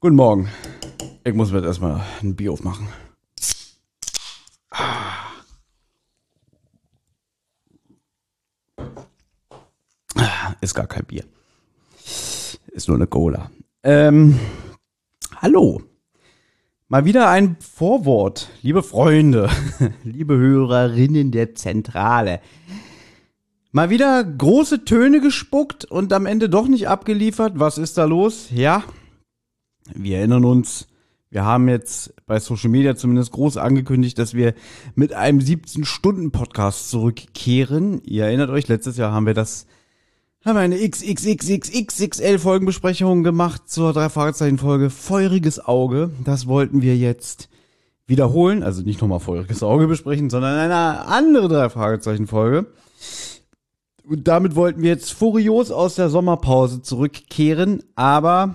Guten Morgen. Ich muss mir jetzt erstmal ein Bier aufmachen. Ist gar kein Bier. Ist nur eine Cola. Ähm, hallo. Mal wieder ein Vorwort, liebe Freunde, liebe Hörerinnen der Zentrale. Mal wieder große Töne gespuckt und am Ende doch nicht abgeliefert. Was ist da los? Ja, wir erinnern uns, wir haben jetzt bei Social Media zumindest groß angekündigt, dass wir mit einem 17-Stunden-Podcast zurückkehren. Ihr erinnert euch, letztes Jahr haben wir das, haben wir eine XXXXXXL Folgenbesprechung gemacht zur drei Fragezeichen Folge Feuriges Auge. Das wollten wir jetzt wiederholen, also nicht nochmal Feuriges Auge besprechen, sondern eine andere drei Fragezeichen Folge. Und damit wollten wir jetzt furios aus der Sommerpause zurückkehren, aber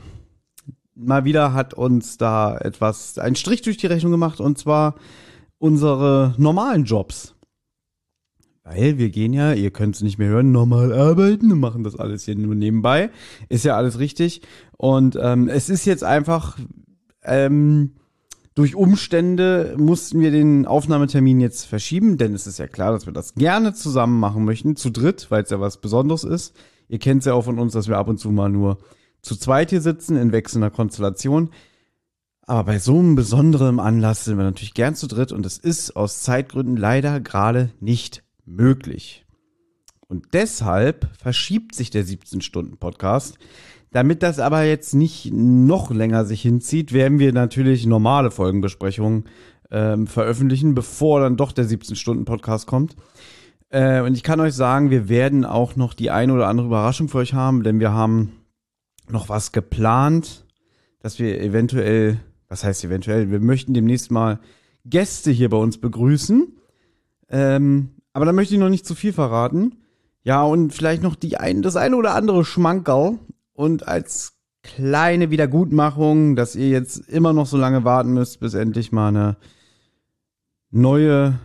mal wieder hat uns da etwas, ein Strich durch die Rechnung gemacht und zwar unsere normalen Jobs. Weil wir gehen ja, ihr könnt es nicht mehr hören, normal arbeiten und machen das alles hier nur nebenbei. Ist ja alles richtig. Und ähm, es ist jetzt einfach, ähm, durch Umstände mussten wir den Aufnahmetermin jetzt verschieben, denn es ist ja klar, dass wir das gerne zusammen machen möchten, zu dritt, weil es ja was Besonderes ist. Ihr kennt es ja auch von uns, dass wir ab und zu mal nur zu zweit hier sitzen in wechselnder Konstellation. Aber bei so einem besonderen Anlass sind wir natürlich gern zu dritt und es ist aus Zeitgründen leider gerade nicht möglich. Und deshalb verschiebt sich der 17-Stunden-Podcast. Damit das aber jetzt nicht noch länger sich hinzieht, werden wir natürlich normale Folgenbesprechungen ähm, veröffentlichen, bevor dann doch der 17-Stunden-Podcast kommt. Äh, und ich kann euch sagen, wir werden auch noch die eine oder andere Überraschung für euch haben, denn wir haben noch was geplant, dass wir eventuell, was heißt eventuell, wir möchten demnächst mal Gäste hier bei uns begrüßen. Ähm, aber da möchte ich noch nicht zu viel verraten. Ja, und vielleicht noch die ein, das eine oder andere Schmankerl. Und als kleine Wiedergutmachung, dass ihr jetzt immer noch so lange warten müsst, bis endlich mal eine neue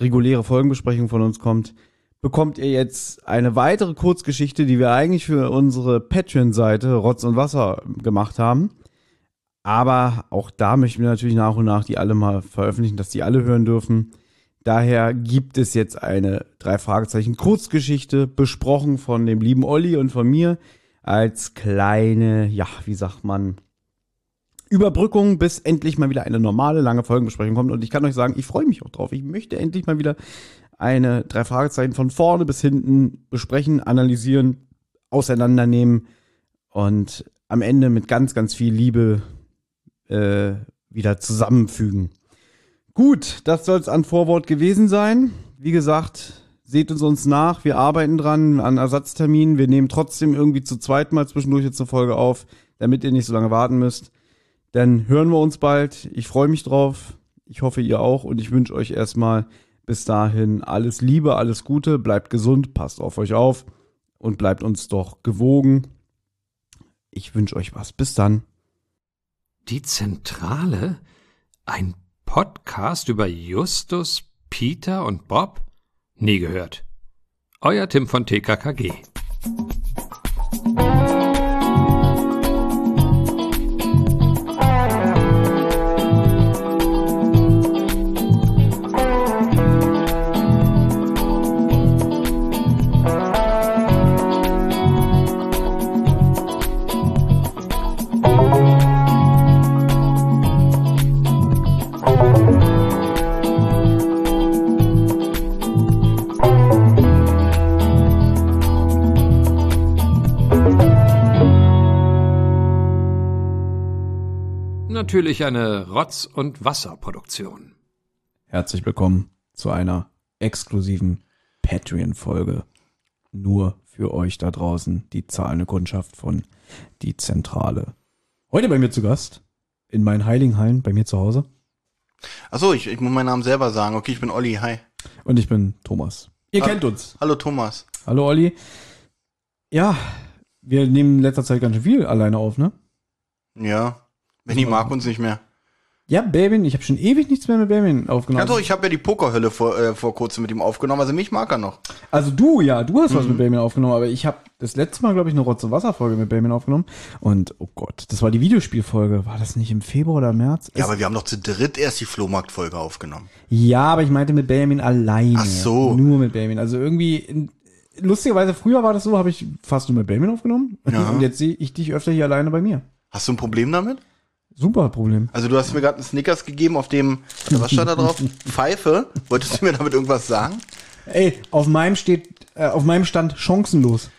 reguläre Folgenbesprechung von uns kommt, bekommt ihr jetzt eine weitere Kurzgeschichte, die wir eigentlich für unsere Patreon-Seite Rotz und Wasser gemacht haben. Aber auch da möchten wir natürlich nach und nach die alle mal veröffentlichen, dass die alle hören dürfen. Daher gibt es jetzt eine drei Fragezeichen Kurzgeschichte besprochen von dem lieben Olli und von mir als kleine, ja, wie sagt man, Überbrückung, bis endlich mal wieder eine normale lange Folgenbesprechung kommt. Und ich kann euch sagen, ich freue mich auch drauf. Ich möchte endlich mal wieder eine drei Fragezeichen von vorne bis hinten besprechen, analysieren, auseinandernehmen und am Ende mit ganz, ganz viel Liebe äh, wieder zusammenfügen. Gut, das soll es an Vorwort gewesen sein. Wie gesagt, seht uns uns nach. Wir arbeiten dran an Ersatzterminen. Wir nehmen trotzdem irgendwie zu zweit mal zwischendurch jetzt eine Folge auf, damit ihr nicht so lange warten müsst. Dann hören wir uns bald. Ich freue mich drauf. Ich hoffe, ihr auch. Und ich wünsche euch erstmal bis dahin alles Liebe, alles Gute, bleibt gesund, passt auf euch auf und bleibt uns doch gewogen. Ich wünsche euch was. Bis dann. Die Zentrale? Ein Podcast über Justus, Peter und Bob? Nie gehört. Euer Tim von TKKG. Natürlich eine Rotz- und Wasserproduktion. Herzlich willkommen zu einer exklusiven Patreon-Folge. Nur für euch da draußen, die zahlende Kundschaft von Die Zentrale. Heute bei mir zu Gast, in meinen Heiligenhallen, bei mir zu Hause. Achso, ich, ich muss meinen Namen selber sagen. Okay, ich bin Olli, hi. Und ich bin Thomas. Ihr Ha- kennt uns. Hallo Thomas. Hallo Olli. Ja, wir nehmen in letzter Zeit ganz schön viel alleine auf, ne? Ja, Benny mag uns nicht mehr. Ja, Belbin, ich habe schon ewig nichts mehr mit Belbin aufgenommen. Ja doch, ich habe ja die Pokerhölle vor, äh, vor kurzem mit ihm aufgenommen, also mich mag er noch. Also du, ja, du hast was Mhm. mit Belbin aufgenommen, aber ich habe das letzte Mal, glaube ich, eine Rotz- und Wasser-Folge mit Belbin aufgenommen. Und, oh Gott, das war die Videospielfolge. War das nicht im Februar oder März? Ja, Es- aber wir haben doch zu dritt erst die Flohmarktfolge aufgenommen. ja, aber ich meinte mit Belbin alleine. Ach so. Nur mit Belbin. Also irgendwie, lustigerweise, früher war das so, habe ich fast nur mit Belbin aufgenommen. Ja. Und jetzt sehe ich dich öfter hier alleine bei mir. Hast du ein Problem damit? Super Problem. Also du hast mir gerade einen Snickers gegeben, auf dem, was stand da drauf? Pfeife. Wolltest du mir damit irgendwas sagen? Ey, auf meinem steht, äh, auf meinem stand chancenlos.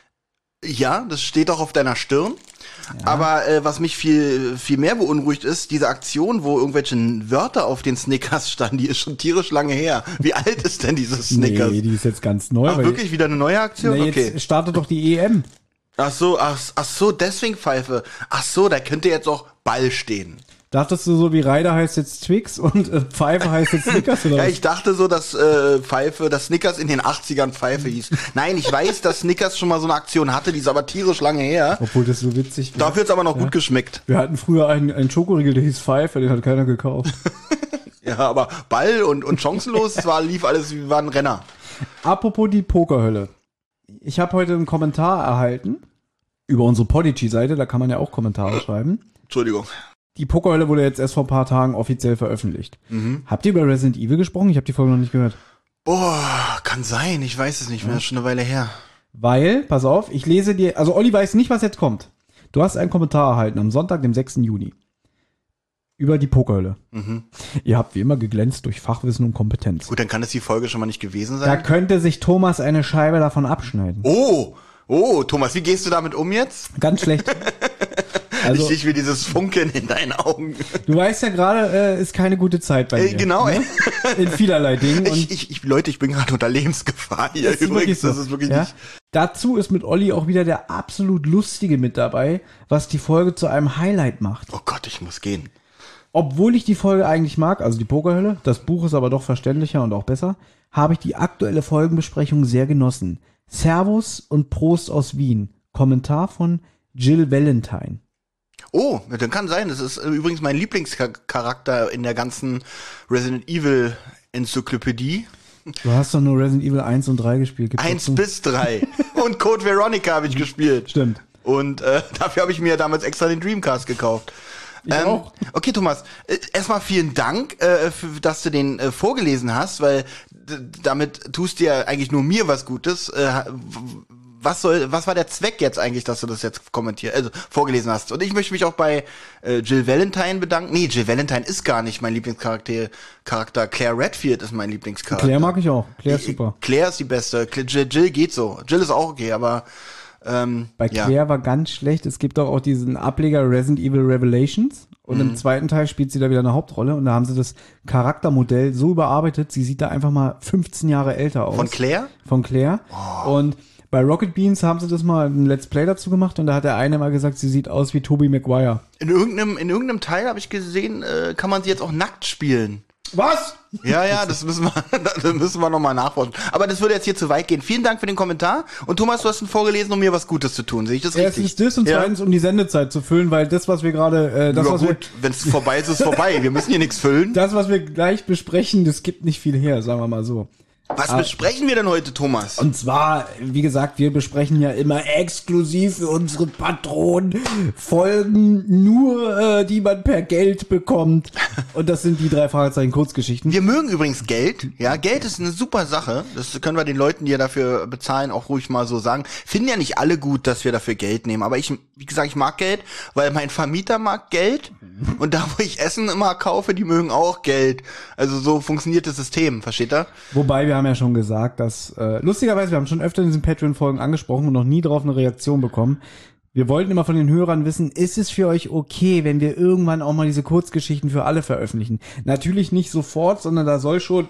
Ja, das steht auch auf deiner Stirn. Aber äh, was mich viel, viel mehr beunruhigt ist, diese Aktion, wo irgendwelche Wörter auf den Snickers standen, die ist schon tierisch lange her. Wie alt ist denn dieses Snickers? Nee, die ist jetzt ganz neu. Ach, wirklich wieder eine neue Aktion? Na, okay. jetzt startet doch die EM. Ach so, ach, ach so, deswegen Pfeife. Ach so, da könnte jetzt auch Ball stehen. Dachtest du so, wie Ryder heißt jetzt Twix und äh, Pfeife heißt jetzt Snickers oder Ja, was? ich dachte so, dass äh, Pfeife, dass Snickers in den 80ern Pfeife hieß. Nein, ich weiß, dass Snickers schon mal so eine Aktion hatte, die ist aber tierisch lange her. Obwohl das so witzig war. Dafür hat's aber noch gut geschmeckt. Wir hatten früher einen, einen Schokoriegel, der hieß Pfeife, den hat keiner gekauft. Ja, aber Ball und, und chancenlos, es war, lief alles wie war ein Renner. Apropos die Pokerhölle. Ich habe heute einen Kommentar erhalten über unsere Podigy-Seite, da kann man ja auch Kommentare schreiben. Entschuldigung. Die Pokerhölle wurde jetzt erst vor ein paar Tagen offiziell veröffentlicht. Habt ihr über Resident Evil gesprochen? Ich habe die Folge noch nicht gehört. Boah, kann sein, ich weiß es nicht mehr, ist schon eine Weile her. Weil, pass auf, ich lese dir, also Olli weiß nicht, was jetzt kommt. Du hast einen Kommentar erhalten am Sonntag, dem 6. Juni. Über die Pokerhölle. Mhm. Ihr habt wie immer geglänzt durch Fachwissen und Kompetenz. Gut, dann kann es die Folge schon mal nicht gewesen Da sein. könnte sich Thomas eine Scheibe davon abschneiden. Oh, oh, Thomas, wie gehst du damit um jetzt? Ganz schlecht. Also, ich, ich will dieses Funkeln in deinen Augen. du weißt ja gerade, äh, ist keine gute Zeit bei Äh, mir. genau, ey. In vielerlei Dingen. Ich, ich, ich, Leute, ich bin gerade unter Lebensgefahr hier. Ist Übrigens, so. das ist wirklich ja? nicht. Dazu ist mit Olli auch wieder der absolut Lustige mit dabei, was die Folge zu einem Highlight macht. Oh Gott, ich muss gehen. Obwohl ich die Folge eigentlich mag, also die Pokerhölle, das Buch ist aber doch verständlicher und auch besser, habe ich die aktuelle Folgenbesprechung sehr genossen. Servus und Prost aus Wien. Kommentar von Jill Valentine. Oh, dann kann sein. Das ist äh, übrigens mein Lieblingscharakter in der ganzen Resident Evil Enzyklopädie. Du hast doch nur Resident Evil 1 und 3 gespielt. Gibt's Eins dazu? bis drei. Und Code Veronica habe ich gespielt. Stimmt. Und äh, dafür habe ich mir damals extra den Dreamcast gekauft. Ich auch. Okay, Thomas, äh, erstmal vielen Dank, äh, für, dass du den äh, vorgelesen hast, weil damit tust du ja eigentlich nur mir was Gutes. Äh, was soll, was war der Zweck jetzt eigentlich, dass du das jetzt kommentiert, also vorgelesen hast? Und ich möchte mich auch bei äh, Jill Valentine bedanken. Nee, Jill Valentine ist gar nicht mein Lieblingscharakter. Charakter. Claire Redfield ist mein Lieblingscharakter. Claire mag ich auch. Claire ist super. Claire ist die beste. Jill, Jill geht so. Jill ist auch okay, aber ähm, Bei ja. Claire war ganz schlecht. Es gibt doch auch diesen Ableger Resident Evil Revelations. Und Mhm. im zweiten Teil spielt sie da wieder eine Hauptrolle. Und da haben sie das Charaktermodell so überarbeitet. Sie sieht da einfach mal 15 Jahre älter aus. Von Claire? Von Claire. Und bei Rocket Beans haben sie das mal ein Let's Play dazu gemacht. Und da hat der eine mal gesagt, sie sieht aus wie Tobey Maguire. In irgendeinem, in irgendeinem Teil habe ich gesehen, äh, kann man sie jetzt auch nackt spielen. Was? Ja, ja, das müssen wir, das müssen wir nochmal nachforschen. Aber das würde jetzt hier zu weit gehen. Vielen Dank für den Kommentar. Und Thomas, du hast ihn vorgelesen, um mir was Gutes zu tun. Sehe ich das richtig? Erstens das und Ja. zweitens, um die Sendezeit zu füllen, weil das, was wir gerade, äh, das, ja, was gut, wenn es vorbei ist, ist es vorbei. Wir müssen hier nichts füllen. das, was wir gleich besprechen, das gibt nicht viel her, sagen wir mal so. Was besprechen wir denn heute, Thomas? Und zwar, wie gesagt, wir besprechen ja immer exklusiv für unsere Patronen Folgen nur, äh, die man per Geld bekommt. Und das sind die drei Fragezeichen Kurzgeschichten. Wir mögen übrigens Geld. Ja, Geld ist eine super Sache. Das können wir den Leuten, die ja dafür bezahlen, auch ruhig mal so sagen. Finden ja nicht alle gut, dass wir dafür Geld nehmen. Aber ich, wie gesagt, ich mag Geld, weil mein Vermieter mag Geld. Und da, wo ich Essen immer kaufe, die mögen auch Geld. Also so funktioniert das System, versteht ihr? Wobei wir haben ja schon gesagt, dass äh, lustigerweise, wir haben schon öfter in diesen Patreon-Folgen angesprochen und noch nie darauf eine Reaktion bekommen. Wir wollten immer von den Hörern wissen, ist es für euch okay, wenn wir irgendwann auch mal diese Kurzgeschichten für alle veröffentlichen? Natürlich nicht sofort, sondern da soll schon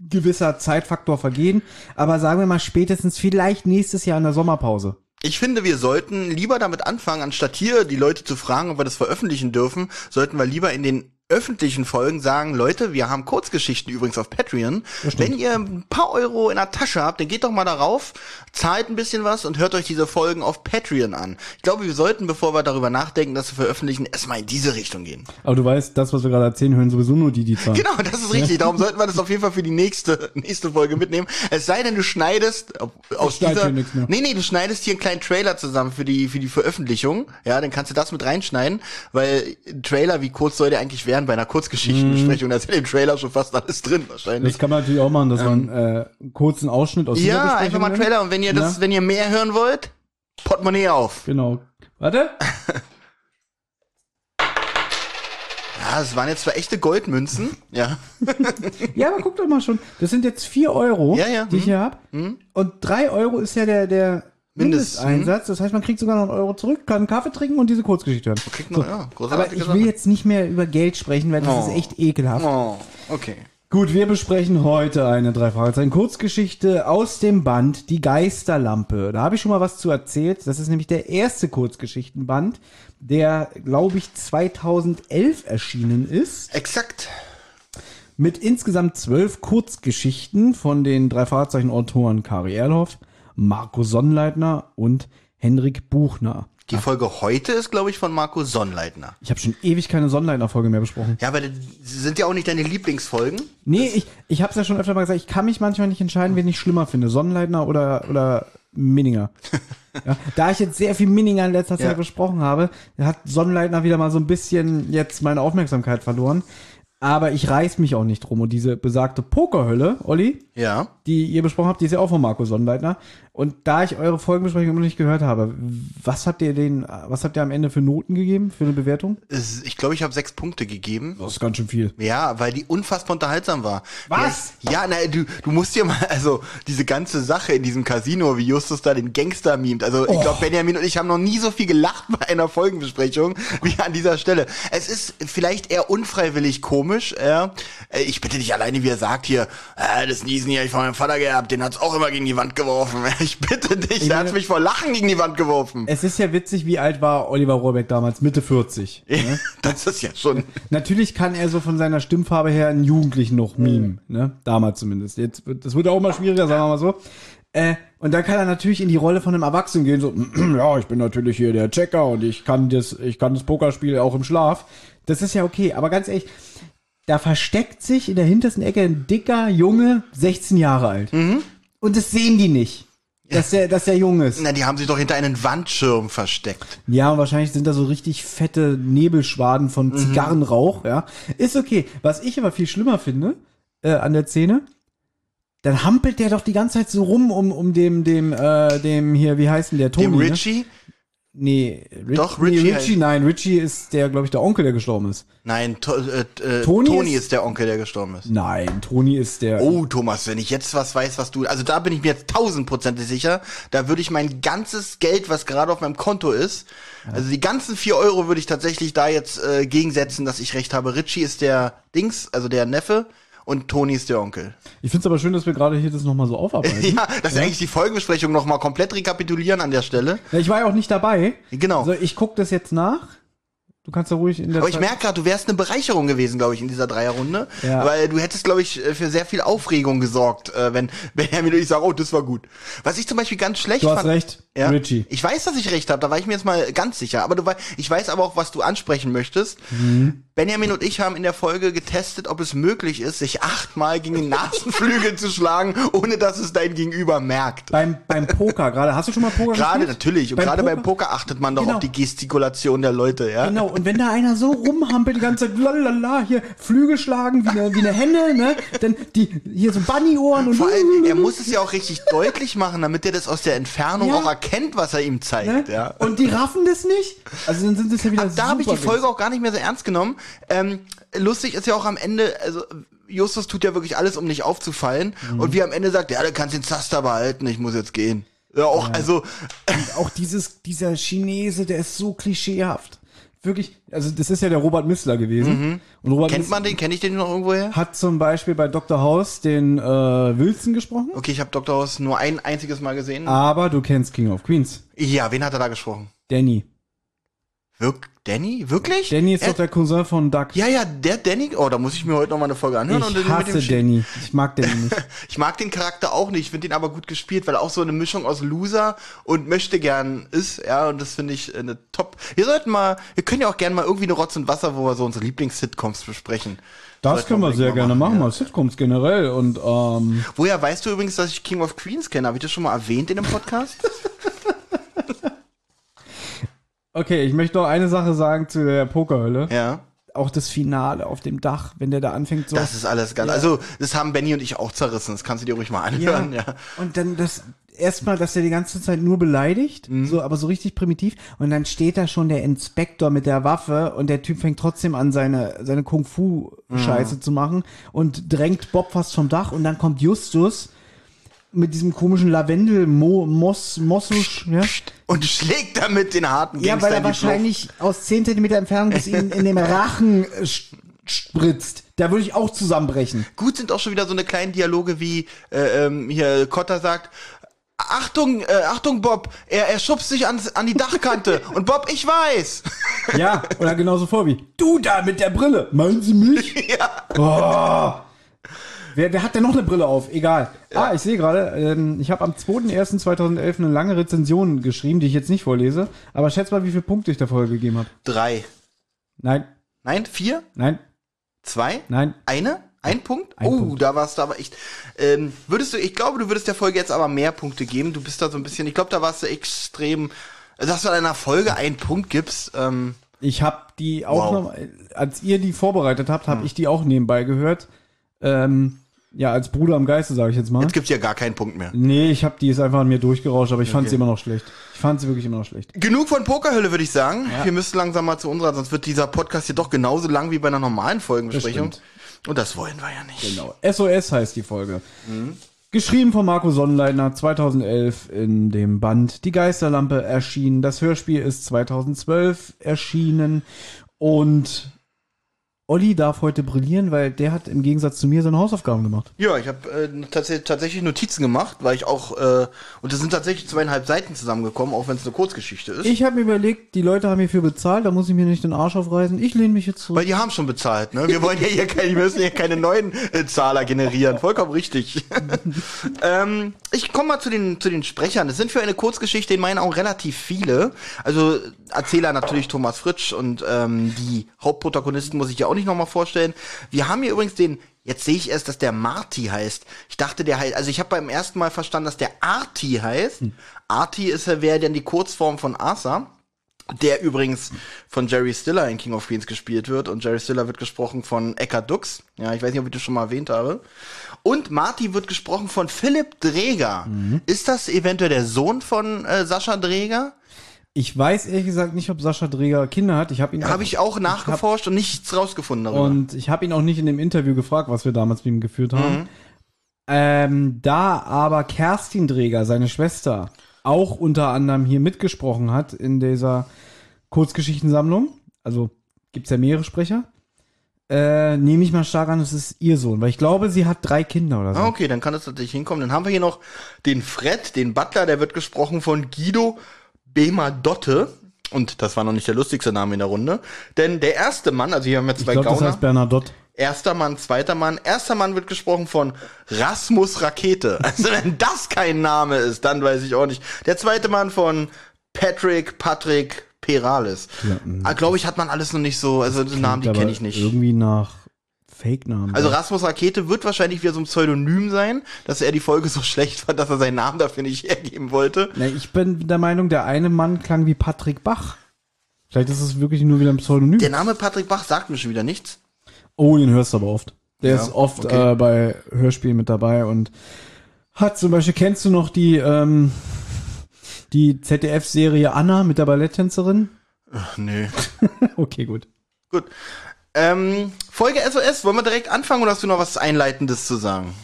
gewisser Zeitfaktor vergehen. Aber sagen wir mal spätestens vielleicht nächstes Jahr in der Sommerpause. Ich finde, wir sollten lieber damit anfangen, anstatt hier die Leute zu fragen, ob wir das veröffentlichen dürfen, sollten wir lieber in den öffentlichen Folgen sagen, Leute, wir haben Kurzgeschichten übrigens auf Patreon. Wenn ihr ein paar Euro in der Tasche habt, dann geht doch mal darauf, zahlt ein bisschen was und hört euch diese Folgen auf Patreon an. Ich glaube, wir sollten, bevor wir darüber nachdenken, das zu veröffentlichen, erstmal in diese Richtung gehen. Aber du weißt, das, was wir gerade erzählen, hören sowieso nur die, die zahlen. Genau, das ist richtig. Darum sollten wir das auf jeden Fall für die nächste, nächste Folge mitnehmen. Es sei denn, du schneidest aus schneid dieser. Nee, nee, du schneidest hier einen kleinen Trailer zusammen für die, für die Veröffentlichung. Ja, dann kannst du das mit reinschneiden, weil Trailer, wie kurz soll der eigentlich werden bei einer Kurzgeschichtenbesprechung? Da ist in dem Trailer schon fast alles drin wahrscheinlich. Das kann man natürlich auch machen, dass man äh, einen kurzen Ausschnitt aus dieser Ja, einfach mal einen. Trailer. Und wenn ihr das, Ja. wenn ihr mehr hören wollt, Portemonnaie auf. Genau. Warte. Ja, das waren jetzt zwar echte Goldmünzen. Ja. Ja, aber guck doch mal schon. Das sind jetzt vier Euro, Ja, ja, die ich hm. hier hab. Und drei Euro ist ja der, der Mindesteinsatz. Das heißt, man kriegt sogar noch einen Euro zurück, kann einen Kaffee trinken und diese Kurzgeschichte hören. Kriegt man, ja, aber ich will jetzt nicht mehr über Geld sprechen, weil das Oh. ist echt ekelhaft. Oh, okay. Gut, wir besprechen heute eine drei Fragezeichen Kurzgeschichte aus dem Band Die Geisterlampe. Da habe ich schon mal was zu erzählt. Das ist nämlich der erste Kurzgeschichtenband, der, glaube ich, 2011 erschienen ist. Exakt. Mit insgesamt zwölf Kurzgeschichten von den drei Fragezeichen-Autoren Kari Erlhoff, Marco Sonnleitner und Henrik Buchner. Die Folge heute ist, glaube ich, von Marco Sonnleitner. Ich habe schon ewig keine Sonnleitner-Folge mehr besprochen. Ja, aber die sind ja auch nicht deine Lieblingsfolgen. Nee, ich, ich habe es ja schon öfter mal gesagt, ich kann mich manchmal nicht entscheiden, wen ich schlimmer finde, Sonnenleitner oder, oder Minninger. ja, da ich jetzt sehr viel Minninger in letzter Zeit Ja. besprochen habe, hat Sonnenleitner wieder mal so ein bisschen jetzt meine Aufmerksamkeit verloren. Aber ich reiß mich auch nicht drum. Und diese besagte Pokerhölle, Olli, Ja. die ihr besprochen habt, die ist ja auch von Marco Sonnenleitner. Und da ich eure Folgenbesprechung noch nicht gehört habe, was habt ihr den, was habt ihr am Ende für Noten gegeben, für eine Bewertung? Ich glaube, ich habe sechs Punkte gegeben. Das ist ganz schön viel. Ja, weil die unfassbar unterhaltsam war. Was? Ja, ja na, du, du musst dir mal, also diese ganze Sache in diesem Casino, wie Justus da den Gangster mimt. Also ich glaube, Benjamin und ich haben noch nie so viel gelacht bei einer Folgenbesprechung wie an dieser Stelle. Es ist vielleicht eher unfreiwillig komisch. Ja. Äh, Ich bitte dich alleine, wie er sagt hier, äh, das Niesen hier ich von meinem Vater gehabt, den hat's auch immer gegen die Wand geworfen. Ich bitte dich, der meine- hat's mich vor Lachen gegen die Wand geworfen. Es ist ja witzig, wie alt war Oliver Rohrbeck damals? Mitte 40. Das ist ja schon. Natürlich kann er so von seiner Stimmfarbe her einen Jugendlichen noch mimen, ne? Damals zumindest. Jetzt wird, das wird auch mal schwieriger, sagen wir mal so. Äh, und dann kann er natürlich in die Rolle von einem Erwachsenen gehen, so, ja, ich bin natürlich hier der Checker und ich kann das, ich kann das Pokerspiel auch im Schlaf. Das ist ja okay, aber ganz ehrlich, da versteckt sich in der hintersten Ecke ein dicker Junge, 16 Jahre alt. Und das sehen die nicht, dass der, dass der jung ist. Na, die haben sich doch hinter einen Wandschirm versteckt. Ja, und wahrscheinlich sind da so richtig fette Nebelschwaden von Zigarrenrauch, ja. Ist okay. Was ich aber viel schlimmer finde, äh, an der Szene, dann hampelt der doch die ganze Zeit so rum um, um dem, dem, äh, dem hier, wie heißt denn der, Toni, Dem ne? Richie? Nee, Rich, Doch, nee, Richie Richie, heißt- nein, Richie ist der, glaube ich, der Onkel, der gestorben ist. Nein, to, äh, äh, Toni Toni, ist- ist, der Onkel, der gestorben ist. Nein, Toni ist der. Oh, Thomas, wenn ich jetzt was weiß, was du, also da bin ich mir jetzt tausendprozentig sicher, da würde ich mein ganzes Geld, was gerade auf meinem Konto ist, also die ganzen vier Euro würde ich tatsächlich da jetzt äh, gegensetzen, dass ich recht habe. Richie ist der Dings, also der Neffe, und Toni ist der Onkel. Ich find's aber schön, dass wir gerade hier das nochmal so aufarbeiten. Ja, dass wir eigentlich die Folgenbesprechung nochmal komplett rekapitulieren an der Stelle. Ja, ich war ja auch nicht dabei. Genau. Also ich guck das jetzt nach. Du kannst ja ruhig in der Aber ich Zeit- merke gerade, du wärst eine Bereicherung gewesen, glaube ich, in dieser Dreierrunde. Ja. Weil du hättest, glaube ich, für sehr viel Aufregung gesorgt, äh, wenn Benjamin und ich sagen, oh, das war gut. Was ich zum Beispiel ganz schlecht Du hast fand. recht, Ja, Richie. Ich weiß, dass ich recht habe, da war ich mir jetzt mal ganz sicher. Aber du wei- ich weiß aber auch, was du ansprechen möchtest. Mhm. Benjamin und ich haben in der Folge getestet, ob es möglich ist, sich achtmal gegen den Nasenflügel zu schlagen, ohne dass es dein Gegenüber merkt. Beim, beim Poker gerade. Hast du schon mal Poker Gerade natürlich. Und Beim gerade Poker- beim Poker achtet man doch Genau. auf die Gestikulation der Leute, ja? Genau, und wenn da einer so rumhampelt die ganze Zeit, lalala, hier Flügel schlagen wie eine, wie eine Henne, ne? Dann die, hier so Bunnyohren und Vor allem, er muss es ja auch richtig deutlich machen, damit er das aus der Entfernung Ja. auch erkennt, was er ihm zeigt, ne? ja. Und die raffen das nicht. Also dann sind das ja wieder Da habe ich die Folge auch gar nicht mehr so ernst genommen. Ähm, lustig ist ja auch am Ende, also Justus tut ja wirklich alles, um nicht aufzufallen. Mhm. Und wie am Ende sagt, ja, du kannst den Zaster behalten, ich muss jetzt gehen. Ja, auch, also, auch dieses, dieser Chinese, der ist so klischeehaft. Wirklich, also das ist ja der Robert Missler gewesen. Und Robert Mhm. kennt man den? Kenne ich den noch irgendwoher? hat zum Beispiel bei Dr. House den äh, Wilson gesprochen. Okay, ich habe Dr. House nur ein einziges Mal gesehen. Aber du kennst King of Queens. Ja, wen hat er da gesprochen? Danny. Wirk Danny? Wirklich? Danny ist Er- doch der Cousin von Duck. Ja, ja, der Danny. Oh, da muss ich mir heute noch mal eine Folge anhören. und ich hasse Danny. Ich mag Danny nicht. Ich mag den Charakter auch nicht, finde ihn aber gut gespielt, weil er auch so eine Mischung aus Loser und möchte gern ist, ja, und das finde ich äh, eine top. Wir sollten mal, wir können ja auch gerne mal irgendwie eine Rotz und Wasser, wo wir so unsere Lieblings-Sitcoms besprechen. Das können wir sehr gerne machen, ja. mal Sitcoms generell. Und ähm, Woher weißt du übrigens, dass ich King of Queens kenne? Habe ich das schon mal erwähnt in dem Podcast? okay, ich möchte noch eine Sache sagen zu der Pokerhölle. ja. Auch das Finale auf dem Dach, wenn der da anfängt so. Das ist alles ganz, also, das haben Benny und ich auch zerrissen. Das kannst du dir ruhig mal anhören, ja. Und dann das erstmal, dass er die ganze Zeit nur beleidigt, Mhm. so, aber so richtig primitiv. Und dann steht da schon der Inspektor mit der Waffe und der Typ fängt trotzdem an, seine, seine Kung-Fu-Scheiße Mhm. zu machen und drängt Bob fast vom Dach und dann kommt Justus mit diesem komischen Lavendel, Mo, Moss, Mossusch, ja. Und schlägt damit den harten Ja, Gangster weil er wahrscheinlich aus 10 Zentimeter Entfernung bis ihn in dem Rachen äh, spritzt. Da würde ich auch zusammenbrechen. Gut sind auch schon wieder so eine kleinen Dialoge wie äh, ähm, hier Cotter sagt, Achtung, äh, Achtung Bob, er, er schubst sich an, an die Dachkante und Bob, ich weiß. Ja, oder genauso vor wie, du da mit der Brille, meinen Sie mich? ja. Oh. Wer, wer hat denn noch eine Brille auf? Egal. Ah, ich sehe gerade, ähm, ich habe am 2.1.2011 eine lange Rezension geschrieben, die ich jetzt nicht vorlese. Aber schätz mal, wie viele Punkte ich der Folge gegeben habe. Drei. Nein, Nein, vier? nein, Zwei? nein. Eine? Ein Punkt? Ein oh, Punkt. da warst du aber echt. Ähm, würdest du, ich glaube, du würdest der Folge jetzt aber mehr Punkte geben. Du bist da so ein bisschen, ich glaube, da warst du extrem, dass du in einer Folge einen Punkt gibst. Ähm, Ich habe die auch Wow. Hm. noch, als ihr die vorbereitet habt, habe ich die auch nebenbei gehört. Ähm, ja, als Bruder am Geiste, sage ich jetzt mal. jetzt gibt's ja gar keinen Punkt mehr. Nee, ich habe die ist einfach an mir durchgerauscht, aber ich fand Okay. sie immer noch schlecht. Ich fand sie wirklich immer noch schlecht. Genug von Pokerhölle, würde ich sagen. Wir müssen langsam mal zu unserer, sonst wird dieser Podcast hier doch genauso lang wie bei einer normalen Folgenbesprechung. stimmt. Und das wollen wir ja nicht. Genau. SOS heißt die Folge. Geschrieben von Marco Sonnenleitner 2011 in dem Band Die Geisterlampe erschienen. Das Hörspiel ist 2012 erschienen und Olli darf heute brillieren, weil der hat im Gegensatz zu mir seine Hausaufgaben gemacht. Ja, ich habe äh, tats tatsächlich Notizen gemacht, weil ich auch, äh, und das sind tatsächlich zweieinhalb Seiten zusammengekommen, auch wenn es eine Kurzgeschichte ist. Ich habe mir überlegt, die Leute haben hierfür bezahlt, da muss ich mir nicht den Arsch aufreißen. Ich lehne mich jetzt zurück. Weil die haben schon bezahlt, ne? Wir wollen ja hier keine, wir müssen hier keine neuen äh, Zahler generieren. Vollkommen richtig. ähm, ich komme mal zu den, zu den Sprechern. Es sind für eine Kurzgeschichte in meinen Augen relativ viele. Also Erzähler natürlich Thomas Fritsch und ähm, die Hauptprotagonisten muss ich ja auch nicht nochmal vorstellen. Wir haben hier übrigens den Jetzt sehe ich erst, dass der Marty heißt. Ich dachte, der heißt, also ich habe beim ersten Mal verstanden, dass der Arti heißt. Arti ist ja wäre dann die Kurzform von Arthur der übrigens von Jerry Stiller in King of Queens gespielt wird und Jerry Stiller wird gesprochen von Eckhard Dux. Ja, ich weiß nicht, ob ich das schon mal erwähnt habe. Und Marty wird gesprochen von Philipp Dreger. Ist das eventuell der Sohn von äh, Sascha Dreger? Ich weiß ehrlich gesagt nicht, ob Sascha Dreger Kinder hat. Ich habe ihn Habe ich auch nachgeforscht und nichts rausgefunden darüber. Und ich habe ihn auch nicht in dem Interview gefragt, was wir damals mit ihm geführt haben. Ähm, da aber Kerstin Dreger, seine Schwester, auch unter anderem hier mitgesprochen hat in dieser Kurzgeschichtensammlung, also gibt's ja mehrere Sprecher, äh, nehme ich mal stark an, es ist ihr Sohn, weil ich glaube, sie hat drei Kinder oder so. Ah, okay, dann kann das natürlich hinkommen. Dann haben wir hier noch den Fred, den Butler, der wird gesprochen von Guido Bemadotte. Und das war noch nicht der lustigste Name in der Runde. Denn der erste Mann, also hier haben wir ich zwei glaube, das Gauner. heißt Bernadotte. Erster Mann, zweiter Mann. Erster Mann wird gesprochen von Rasmus Rakete. Also wenn das kein Name ist, dann weiß ich auch nicht. Der zweite Mann von Patrick Patrick Perales. Ja, Glaube ich, hat man alles noch nicht so. Also den Namen, die kenne ich nicht. Irgendwie nach Fake-Namen. Also Rasmus Rakete wird wahrscheinlich wieder so ein Pseudonym sein, dass er die Folge so schlecht fand, dass er seinen Namen dafür nicht hergeben wollte. Na, ich bin der Meinung, der eine Mann klang wie Patrick Bach. Vielleicht ist es wirklich nur wieder ein Pseudonym. Der Name Patrick Bach sagt mir schon wieder nichts. Oh, den hörst du aber oft. Der Ja, ist oft okay. äh, bei Hörspielen mit dabei und hat zum Beispiel, kennst du noch die, ähm, die ZDF-Serie Anna mit der Balletttänzerin? Ach, nee. Okay, gut. Gut. Ähm, Folge SOS, wollen wir direkt anfangen oder hast du noch was Einleitendes zu sagen?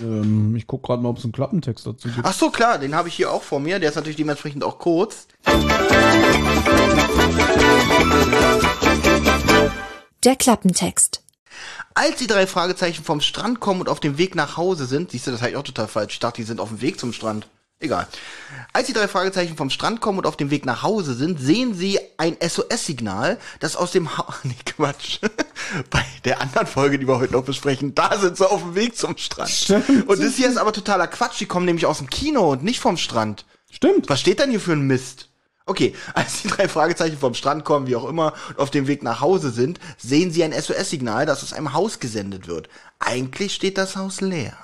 Ähm, ich guck gerade mal, ob es einen Klappentext dazu gibt. Ach so, klar, den habe ich hier auch vor mir. Der ist natürlich dementsprechend auch kurz. Der Klappentext. Als die drei Fragezeichen vom Strand kommen und auf dem Weg nach Hause sind, siehst du, das halt auch total falsch. Ich dachte, die sind auf dem Weg zum Strand. Egal. Als die drei Fragezeichen vom Strand kommen und auf dem Weg nach Hause sind, sehen sie ein SOS-Signal, das aus dem Haus. Nee, Quatsch. Bei der anderen Folge, die wir heute noch besprechen, da sind sie auf dem Weg zum Strand. Stimmt. Und das hier ist aber totaler Quatsch. Die kommen nämlich aus dem Kino und nicht vom Strand. Stimmt. Was steht denn hier für ein Mist? Okay, als die drei Fragezeichen vom Strand kommen, wie auch immer, und auf dem Weg nach Hause sind, sehen sie ein SOS-Signal, das aus einem Haus gesendet wird. Eigentlich steht das Haus leer.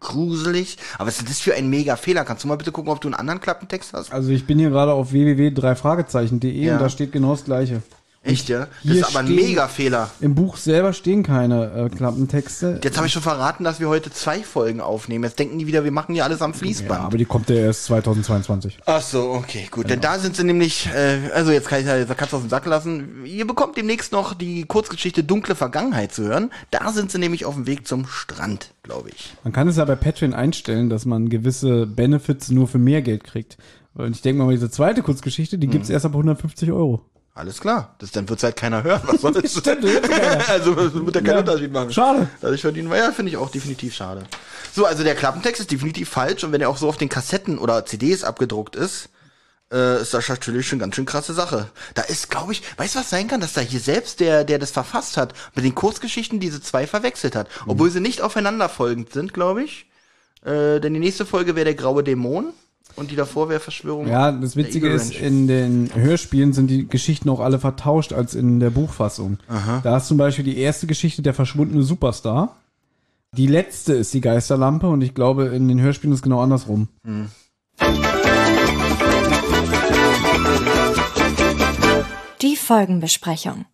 Gruselig. Aber was ist das für ein mega Fehler? Kannst du mal bitte gucken, ob du einen anderen Klappentext hast? Also ich bin hier gerade auf www.dreifragezeichen.de Ja. und da steht genau das gleiche. Echt, ja? Das ist aber ein stehen- mega Fehler. Im Buch selber stehen keine äh, Klappentexte. Jetzt habe ich schon verraten, dass wir heute zwei Folgen aufnehmen. Jetzt denken die wieder, wir machen hier alles am Ja, Fließband. aber die kommt ja erst 2022. Ach so, okay, gut. Denn da sind sie nämlich, äh, also jetzt kann ich ja, kannst du auf den Sack lassen. Ihr bekommt demnächst noch die Kurzgeschichte Dunkle Vergangenheit zu hören. Da sind sie nämlich auf dem Weg zum Strand, glaube ich. Man kann es ja bei Patreon einstellen, dass man gewisse Benefits nur für mehr Geld kriegt. Und ich denke mal, diese zweite Kurzgeschichte, die gibt's erst ab 150 Euro. Alles klar. Das, dann wird's halt keiner hören. Was soll das? Stimmt, das keiner. also wird ja keinen Ja, Unterschied machen. schade. Dadurch verdienen wir, ja, finde ich auch definitiv schade. So, also der Klappentext ist definitiv falsch und wenn er auch so auf den Kassetten oder CDs abgedruckt ist, äh, ist das natürlich schon ganz schön krasse Sache. Da ist, glaube ich, weißt du, was sein kann, dass da hier selbst der, der das verfasst hat, mit den Kurzgeschichten diese zwei verwechselt hat. Mhm. Obwohl sie nicht aufeinander folgend sind, glaube ich. Äh, denn die nächste Folge wäre der graue Dämon und die davor wäre Verschwörung. Ja, das Witzige ist, in den Hörspielen sind die Geschichten auch alle vertauscht als in der Buchfassung. Da ist zum Beispiel die erste Geschichte der verschwundene Superstar. Die letzte ist die Geisterlampe und ich glaube, in den Hörspielen ist es genau andersrum. Die Folgenbesprechung.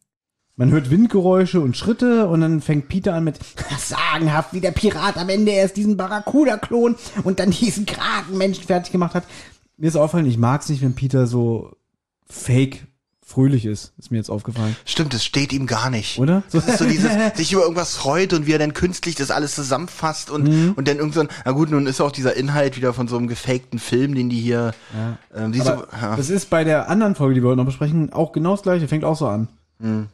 Man hört Windgeräusche und Schritte und dann fängt Peter an mit sagenhaft, wie der Pirat am Ende erst diesen Barracuda-Klon und dann diesen Krakenmenschen fertig gemacht hat. Mir ist auffallen, ich mag's nicht, wenn Peter so fake fröhlich ist. Ist mir jetzt aufgefallen. Stimmt, das steht ihm gar nicht. Oder? Das ist so dieses, sich über irgendwas freut und wie er dann künstlich das alles zusammenfasst und, Mhm. und dann irgend so ein, na gut, nun ist auch dieser Inhalt wieder von so einem gefakten Film, den die hier, ähm, die so, ja. das ist bei der anderen Folge, die wir heute noch besprechen, auch genau das gleiche. Fängt auch so an. Mhm.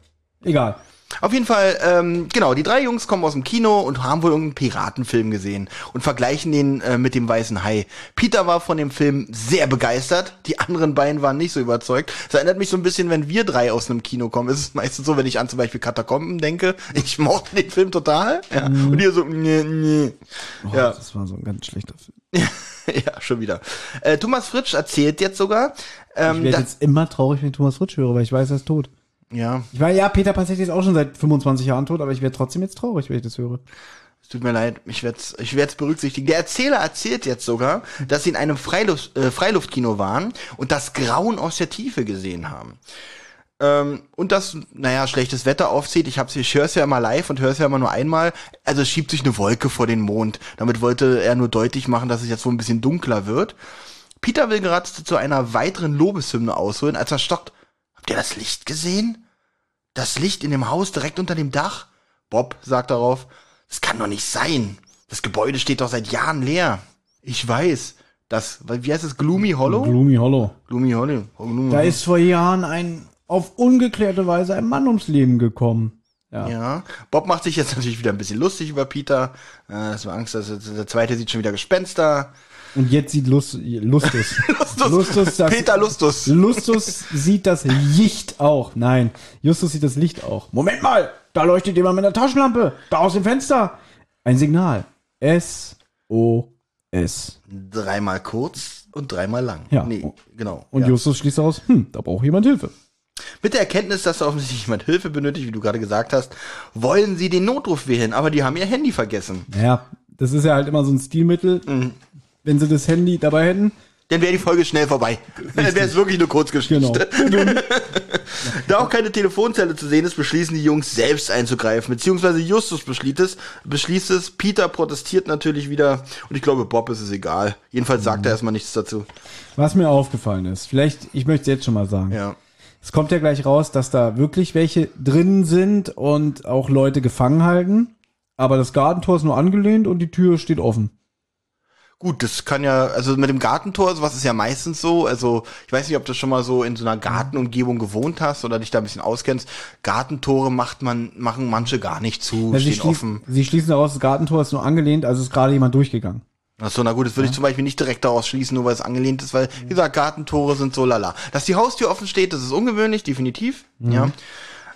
Egal. Auf jeden Fall, ähm, genau, die drei Jungs kommen aus dem Kino und haben wohl irgendeinen Piratenfilm gesehen und vergleichen den äh, mit dem Weißen Hai. Peter war von dem Film sehr begeistert, die anderen beiden waren nicht so überzeugt. Das erinnert mich so ein bisschen, wenn wir drei aus einem Kino kommen. Es ist meistens so, wenn ich an zum Beispiel Katakomben denke, ich mochte den Film total, ja, und ihr so, nee, nee. Oh, Ja. Das war so ein ganz schlechter Film. ja, schon wieder. Äh, Thomas Fritsch erzählt jetzt sogar, Ich ähm, werde da, jetzt immer traurig, wenn ich Thomas Fritsch höre, weil ich weiß, er ist tot. Ja, Ich meine, ja, Peter Passetti ist auch schon seit 25 Jahren tot, aber ich werde trotzdem jetzt traurig, wenn ich das höre. Es tut mir leid, ich werde es ich werd's berücksichtigen. Der Erzähler erzählt jetzt sogar, dass sie in einem Freiluft, äh, Freiluftkino waren und das Grauen aus der Tiefe gesehen haben. Ähm, und das, naja, schlechtes Wetter aufzieht. Ich, hab's, ich höre es ja immer live und höre es ja immer nur einmal. Also es schiebt sich eine Wolke vor den Mond. Damit wollte er nur deutlich machen, dass es jetzt wohl ein bisschen dunkler wird. Peter will gerade zu einer weiteren Lobeshymne ausholen, als er stockt. Habt ihr das Licht gesehen? Das Licht in dem Haus direkt unter dem Dach? Bob sagt darauf, das kann doch nicht sein. Das Gebäude steht doch seit Jahren leer. Ich weiß. Das, wie heißt es, Gloomy Hollow? Gloomy Hollow. Gloomy Hollow. Gloomy Da Hollow. ist vor Jahren ein auf ungeklärte Weise ein Mann ums Leben gekommen. Ja. Ja. Bob macht sich jetzt natürlich wieder ein bisschen lustig über Peter. Äh, das war Angst, dass der zweite sieht schon wieder Gespenster. Und jetzt sieht Lust, Lustus. Lustus. Lustus das, Peter Lustus. Lustus sieht das Licht auch. Nein, Justus sieht das Licht auch. Moment mal, da leuchtet jemand mit einer Taschenlampe. Da aus dem Fenster. Ein Signal. S O S. Dreimal kurz und dreimal lang. Ja. Nee, genau. Und ja. Justus schließt daraus, hm, da braucht jemand Hilfe. Mit der Erkenntnis, dass da offensichtlich jemand Hilfe benötigt, wie du gerade gesagt hast, wollen sie den Notruf wählen, aber die haben ihr Handy vergessen. Naja, das ist ja halt immer so ein Stilmittel. Mhm. Wenn sie das Handy dabei hätten. Dann wäre die Folge schnell vorbei. Dann wäre es wirklich eine Kurzgeschichte. Genau. Da auch keine Telefonzelle zu sehen ist, beschließen die Jungs selbst einzugreifen. Beziehungsweise Justus beschließt es, beschließt es. Peter protestiert natürlich wieder. Und ich glaube, Bob ist es egal. Jedenfalls sagt er erstmal nichts dazu. Was mir aufgefallen ist, vielleicht, ich möchte es jetzt schon mal sagen. Ja. Es kommt ja gleich raus, dass da wirklich welche drin sind und auch Leute gefangen halten. Aber das Gartentor ist nur angelehnt und die Tür steht offen. Gut, das kann ja, also mit dem Gartentor, sowas ist ja meistens so. Also, ich weiß nicht, ob du schon mal so in so einer Gartenumgebung gewohnt hast oder dich da ein bisschen auskennst. Gartentore macht man, machen manche gar nicht zu, Ja, sie, stehen schließen, offen. sie schließen daraus, das Gartentor ist nur angelehnt, also ist gerade jemand durchgegangen. Ach so, na gut, das würde ich zum Beispiel nicht direkt daraus schließen, nur weil es angelehnt ist, weil, wie gesagt, Gartentore sind so lala. Dass die Haustür offen steht, das ist ungewöhnlich, definitiv. Ja.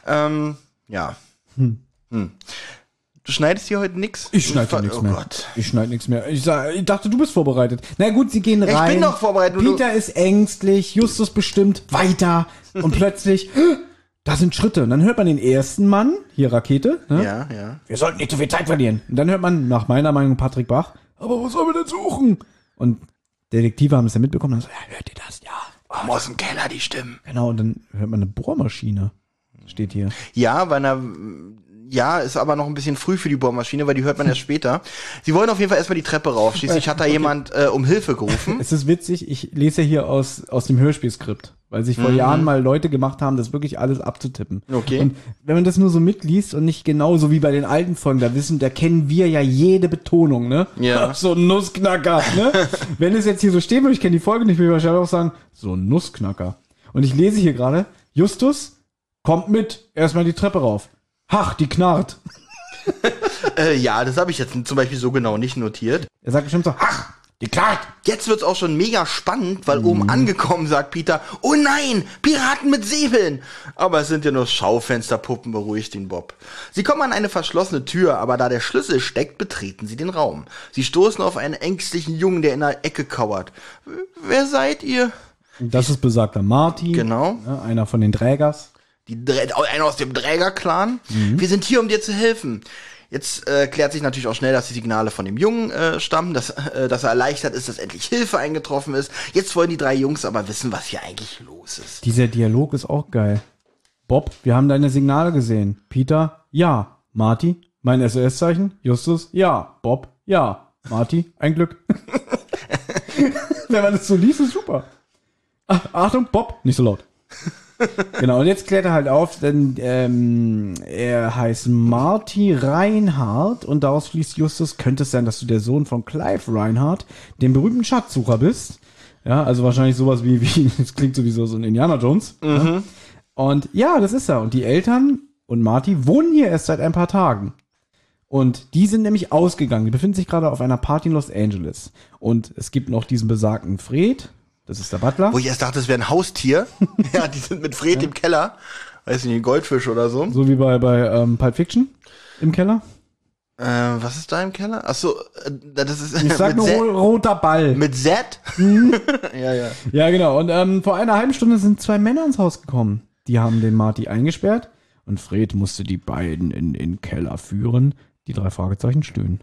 Ähm, ja. Hm. Du schneidest hier heute nix? Ich schneide nichts oh mehr. Gott. Ich schneide nichts mehr. Ich, sag, ich dachte, du bist vorbereitet. Na gut, sie gehen ich rein. bin doch vorbereitet, Peter ist ängstlich, Justus bestimmt weiter und plötzlich, da sind Schritte. Und dann hört man den ersten Mann, hier Rakete, ne? Ja, ja. wir sollten nicht so viel Zeit verlieren. Und dann hört man nach meiner Meinung Patrick Bach, aber wo sollen wir denn suchen? Und Detektive haben es ja mitbekommen, dann so, ja, hört ihr das? Ja. Komm aus dem Keller, die Stimmen. Genau, und dann hört man eine Bohrmaschine. Steht hier. Ja, bei einer, ja, ist aber noch ein bisschen früh für die Bohrmaschine, weil die hört man erst später. Sie wollen auf jeden Fall erstmal die Treppe rauf. Schließlich hat da jemand äh, um Hilfe gerufen. Es ist witzig, ich lese ja hier aus, aus dem Hörspielskript, weil sich vor Jahren mal Leute gemacht haben, das wirklich alles abzutippen. Okay. Und wenn man das nur so mitliest und nicht genau so wie bei den alten Folgen, da wissen, da kennen wir ja jede Betonung, ne? Ja. So ein Nussknacker, ne? wenn es jetzt hier so stehen würde, ich kenne die Folge nicht, würde ich wahrscheinlich auch sagen, so ein Nussknacker. Und ich lese hier gerade, Justus, kommt mit, erstmal die Treppe rauf. Hach, die knarrt. Äh, ja, das habe ich jetzt zum Beispiel so genau nicht notiert. Er sagt bestimmt so, hach, die knarrt. Jetzt wird's auch schon mega spannend, weil oben angekommen sagt Peter, oh nein, Piraten mit Säbeln. Aber es sind ja nur Schaufensterpuppen, beruhigt ihn Bob. Sie kommen an eine verschlossene Tür, aber da der Schlüssel steckt, betreten sie den Raum. Sie stoßen auf einen ängstlichen Jungen, der in der Ecke kauert. Wer seid ihr? Das ist besagter Marty. Genau. Ja, einer von den Trägers. Die einer aus dem Träger-Clan. Wir sind hier, um dir zu helfen. Jetzt äh, klärt sich natürlich auch schnell, dass die Signale von dem Jungen äh, stammen, dass, äh, dass er erleichtert ist, dass endlich Hilfe eingetroffen ist. Jetzt wollen die drei Jungs aber wissen, was hier eigentlich los ist. Dieser Dialog ist auch geil. Bob, wir haben deine Signale gesehen. Peter, ja. Marty, mein SOS-Zeichen. Justus, ja. Bob, ja. Marty, ein Glück. Wenn man das so liest, ist super. Ach, Achtung, Bob, nicht so laut. genau, und jetzt klärt er halt auf, denn ähm, er heißt Marty Reinhardt und daraus fließt Justus, könnte es sein, dass du der Sohn von Clive Reinhardt, dem berühmten Schatzsucher bist. Ja, also wahrscheinlich sowas wie, wie das klingt sowieso so ein Indiana Jones. Ja? Und ja, das ist er. Und die Eltern und Marty wohnen hier erst seit ein paar Tagen. Und die sind nämlich ausgegangen. Die befinden sich gerade auf einer Party in Los Angeles. Und es gibt noch diesen besagten Fred. Das ist der Butler. Wo ich erst dachte, es wäre ein Haustier. ja, die sind mit Fred im Keller. Weiß nicht, ein Goldfisch oder so. So wie bei, bei ähm, Pulp Fiction im Keller. Äh, was ist da im Keller? Ach so, äh, das ist Ich sag nur Z, ro roter Ball. mit Z. ja, ja. Ja, genau. Und ähm, vor einer halben Stunde sind zwei Männer ins Haus gekommen. Die haben den Marty eingesperrt und Fred musste die beiden in den Keller führen. Die drei Fragezeichen stöhnen.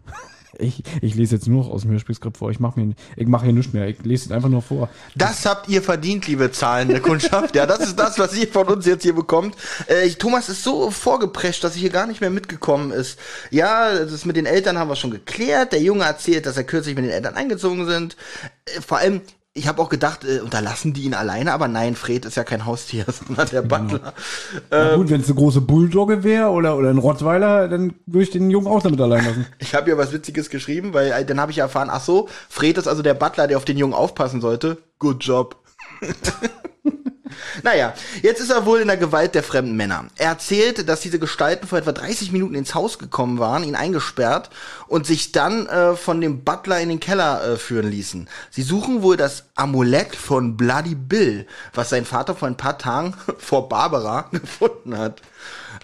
Ich, ich lese jetzt nur noch aus dem Hörspielskript vor. Ich mache mir, ich mache hier nichts mehr. Ich lese es einfach nur vor. Das habt ihr verdient, liebe zahlende Kundschaft. Ja, das ist das, was ihr von uns jetzt hier bekommt. Äh, Thomas ist so vorgeprescht, dass er hier gar nicht mehr mitgekommen ist. Ja, das mit den Eltern haben wir schon geklärt. Der Junge erzählt, dass er kürzlich mit den Eltern eingezogen sind. Äh, vor allem, ich habe auch gedacht, äh, unterlassen die ihn alleine, aber nein, Fred ist ja kein Haustier, sondern der Butler. Na gut, wenn es eine große Bulldogge wäre oder, oder ein Rottweiler, dann würde ich den Jungen auch damit allein lassen. Ich habe ja was Witziges geschrieben, weil äh, dann habe ich erfahren, ach so, Fred ist also der Butler, der auf den Jungen aufpassen sollte. Good job. naja, jetzt ist er wohl in der Gewalt der fremden Männer. Er erzählt, dass diese Gestalten vor etwa 30 Minuten ins Haus gekommen waren, ihn eingesperrt und sich dann äh, von dem Butler in den Keller äh, führen ließen. Sie suchen wohl das Amulett von Bloody Bill, was sein Vater vor ein paar Tagen vor Barbara gefunden hat.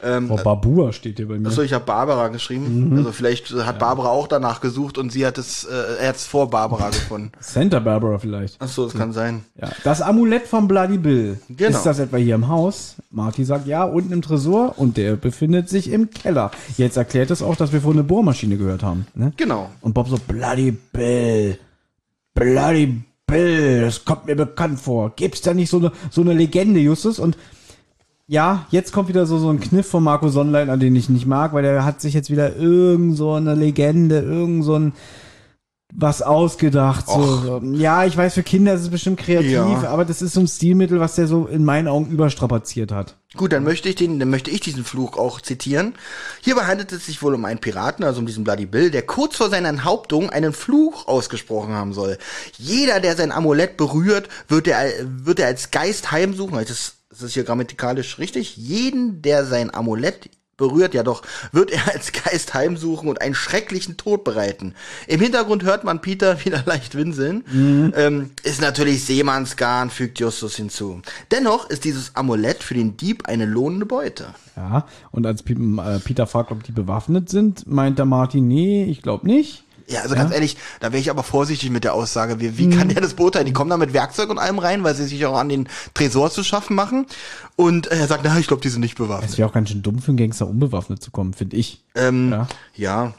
Ähm, Frau Babua steht hier bei mir. Achso, ich habe Barbara geschrieben. Also vielleicht hat Barbara auch danach gesucht und sie hat es, äh, er hat es vor Barbara gefunden. Santa Barbara vielleicht. Achso, das kann sein. Ja, das Amulett von Bloody Bill. Genau. Ist das etwa hier im Haus? Marty sagt ja, unten im Tresor und der befindet sich im Keller. Jetzt erklärt es auch, dass wir vorhin eine Bohrmaschine gehört haben. Ne? Genau. Und Bob so, Bloody Bill. Bloody Bill, das kommt mir bekannt vor. Gibt's da nicht so eine, so eine Legende, Justus? Und ja, jetzt kommt wieder so, so ein Kniff von Marco Sonnleitner, den ich nicht mag, weil der hat sich jetzt wieder irgend so eine Legende, irgend so ein was ausgedacht. So. Ja, ich weiß, für Kinder ist es bestimmt kreativ, Ja. aber das ist so ein Stilmittel, was der so in meinen Augen überstrapaziert hat. Gut, dann möchte ich den, dann möchte ich diesen Fluch auch zitieren. Hierbei handelt es sich wohl um einen Piraten, also um diesen Bloody Bill, der kurz vor seiner Enthauptung einen Fluch ausgesprochen haben soll. Jeder, der sein Amulett berührt, wird er, wird er als Geist heimsuchen. Das ist, das ist hier grammatikalisch richtig. Jeden, der sein Amulett berührt ja doch, wird er als Geist heimsuchen und einen schrecklichen Tod bereiten. Im Hintergrund hört man Peter wieder leicht winseln. Ähm, ist natürlich Seemannsgarn, fügt Justus hinzu. Dennoch ist dieses Amulett für den Dieb eine lohnende Beute. Ja, und als äh, Peter fragt, ob die bewaffnet sind, meint der Martin, nee, ich glaube nicht. Ja, also ganz ehrlich, da wäre ich aber vorsichtig mit der Aussage. Wie, wie kann der das beurteilen? Die kommen da mit Werkzeug und allem rein, weil sie sich auch an den Tresor zu schaffen machen. Und er sagt, na, ich glaube, die sind nicht bewaffnet. Es wäre auch ganz schön dumm für einen Gangster, unbewaffnet zu kommen, finde ich. Ähm, Ja. ja,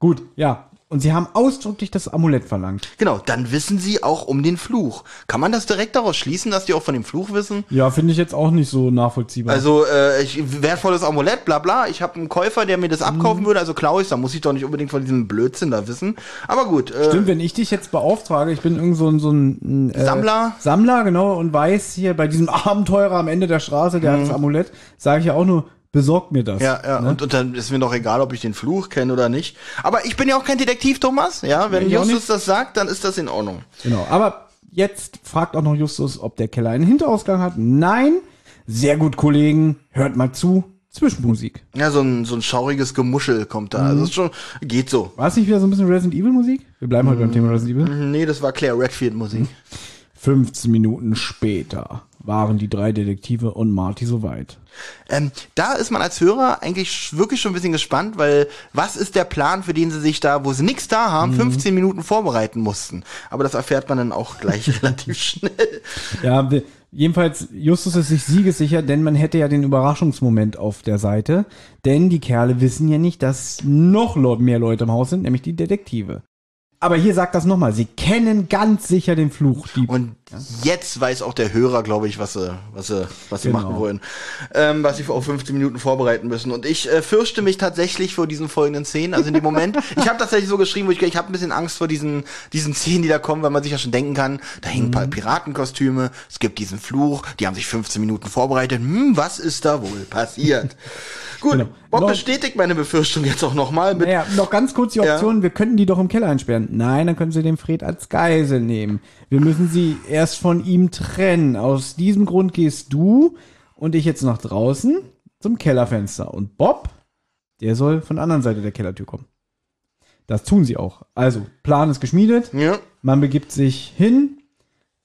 Gut, ja. Und sie haben ausdrücklich das Amulett verlangt. genau. Dann wissen sie auch um den Fluch. Kann man das direkt daraus schließen, dass die auch von dem Fluch wissen? Ja, finde ich jetzt auch nicht so nachvollziehbar. Also, äh, ich, wertvolles Amulett, bla bla. Ich habe einen Käufer, der mir das abkaufen würde, also klaue ich, da muss ich doch nicht unbedingt von diesem Blödsinn da wissen. Aber gut, äh, Stimmt, wenn ich dich jetzt beauftrage, ich bin irgend so ein, so ein äh, Sammler? Sammler, genau, und weiß hier bei diesem Abenteurer am Ende der Straße, der hat das Amulett, sage ich ja auch nur, besorg mir das. Mhm. Ja, ja, Ne? und, und dann ist mir doch egal, ob ich den Fluch kenne oder nicht. Aber ich bin ja auch kein Detektiv, Thomas. Ja, wenn auch Justus das sagt, dann ist das in Ordnung. Genau. Aber jetzt fragt auch noch Justus, ob der Keller einen Hinterausgang hat. Nein. Sehr gut, Kollegen. Hört mal zu. Zwischenmusik. Ja, so ein, so ein schauriges Gemuschel kommt da. Mhm. Also schon, geht so. War es nicht wieder so ein bisschen Resident Evil Musik? Wir bleiben heute beim Thema Resident Evil. Nee, das war Claire Redfield Musik. 15 Minuten später waren die drei Detektive und Marty soweit. Ähm, da ist man als Hörer eigentlich wirklich schon ein bisschen gespannt, weil was ist der Plan, für den sie sich da, wo sie nichts da haben, Mhm. 15 Minuten vorbereiten mussten. Aber das erfährt man dann auch gleich relativ schnell. Ja, jedenfalls, Justus ist sich siegessicher, denn man hätte ja den Überraschungsmoment auf der Seite. Denn die Kerle wissen ja nicht, dass noch mehr Leute im Haus sind, nämlich die Detektive. Aber hier sagt das nochmal, sie kennen ganz sicher den Fluch. Die, Und jetzt weiß auch der Hörer, glaube ich, was sie, was sie, was sie Genau. machen wollen. Ähm, was sie auf 15 Minuten vorbereiten müssen. Und ich äh, fürchte mich tatsächlich vor diesen folgenden Szenen. Also in dem Moment, ich habe tatsächlich so geschrieben, wo ich, ich habe ein bisschen Angst vor diesen, diesen Szenen, die da kommen, weil man sich ja schon denken kann, da hängen ein paar Piratenkostüme, es gibt diesen Fluch, die haben sich 15 Minuten vorbereitet. Hm, was ist da wohl passiert? Gut, Genau. Bob Noch- bestätigt meine Befürchtung jetzt auch nochmal naja, noch ganz kurz die Ja. Option, wir könnten die doch im Keller einsperren. Nein, dann können sie den Fred als Geisel nehmen. Wir müssen sie erst von ihm trennen. Aus diesem Grund gehst du und ich jetzt nach draußen zum Kellerfenster. Und Bob, der soll von der anderen Seite der Kellertür kommen. Das tun sie auch. Also, Plan ist geschmiedet. ja, Man begibt sich hin.